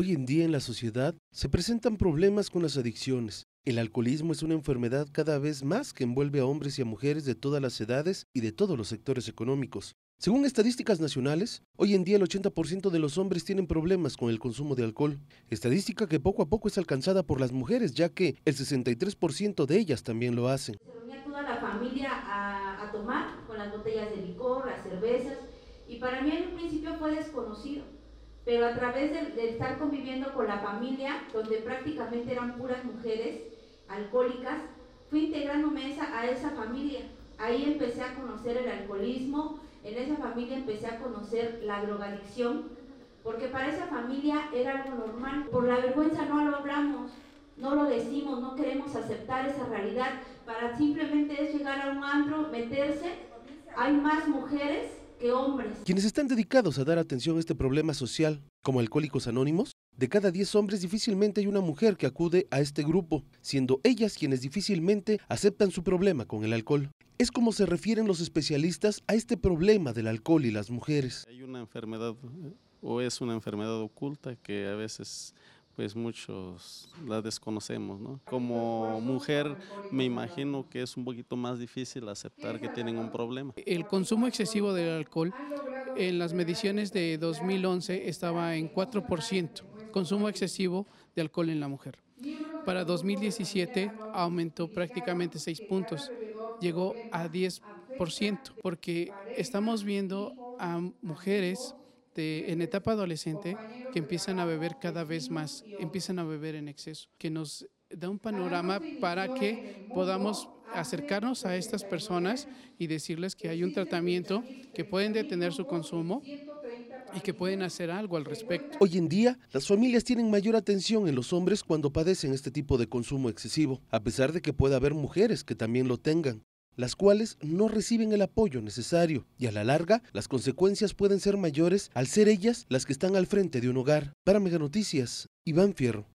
Hoy en día en la sociedad se presentan problemas con las adicciones. El alcoholismo es una enfermedad cada vez más que envuelve a hombres y a mujeres de todas las edades y de todos los sectores económicos. Según estadísticas nacionales, hoy en día el 80% de los hombres tienen problemas con el consumo de alcohol, estadística que poco a poco es alcanzada por las mujeres, ya que el 63% de ellas también lo hacen. Se reunía toda la familia a, tomar con las botellas de licor, las cervezas, y para mí en un principio fue desconocido pero a través de, estar conviviendo con la familia, donde prácticamente eran puras mujeres alcohólicas, fui integrándome esa, a esa familia. Ahí empecé a conocer el alcoholismo, en esa familia empecé a conocer la drogadicción, porque para esa familia era algo normal. Por la vergüenza no lo hablamos, no lo decimos, no queremos aceptar esa realidad. Para simplemente es llegar a un antro, meterse. Hay más mujeres que hombres. Quienes están dedicados a dar atención a este problema social, como Alcohólicos Anónimos, de cada 10 hombres difícilmente hay una mujer que acude a este grupo, siendo ellas quienes difícilmente aceptan su problema con el alcohol. Es como se refieren los especialistas a este problema del alcohol y las mujeres. Hay una enfermedad o es una enfermedad oculta que a veces pues muchos la desconocemos, ¿no? Como mujer me imagino que es un poquito más difícil aceptar que tienen un problema. El consumo excesivo del alcohol en las mediciones de 2011 estaba en 4%, consumo excesivo de alcohol en la mujer. Para 2017 aumentó prácticamente 6 puntos, llegó a 10%, porque estamos viendo a mujeres en etapa adolescente que empiezan a beber cada vez más, empiezan a beber en exceso, que nos da un panorama para que podamos acercarnos a estas personas y decirles que hay un tratamiento, que pueden detener su consumo y que pueden hacer algo al respecto. Hoy en día, las familias tienen mayor atención en los hombres cuando padecen este tipo de consumo excesivo, a pesar de que pueda haber mujeres que también lo tengan las cuales no reciben el apoyo necesario y a la larga las consecuencias pueden ser mayores al ser ellas las que están al frente de un hogar. Para Mega Noticias, Iván Fierro.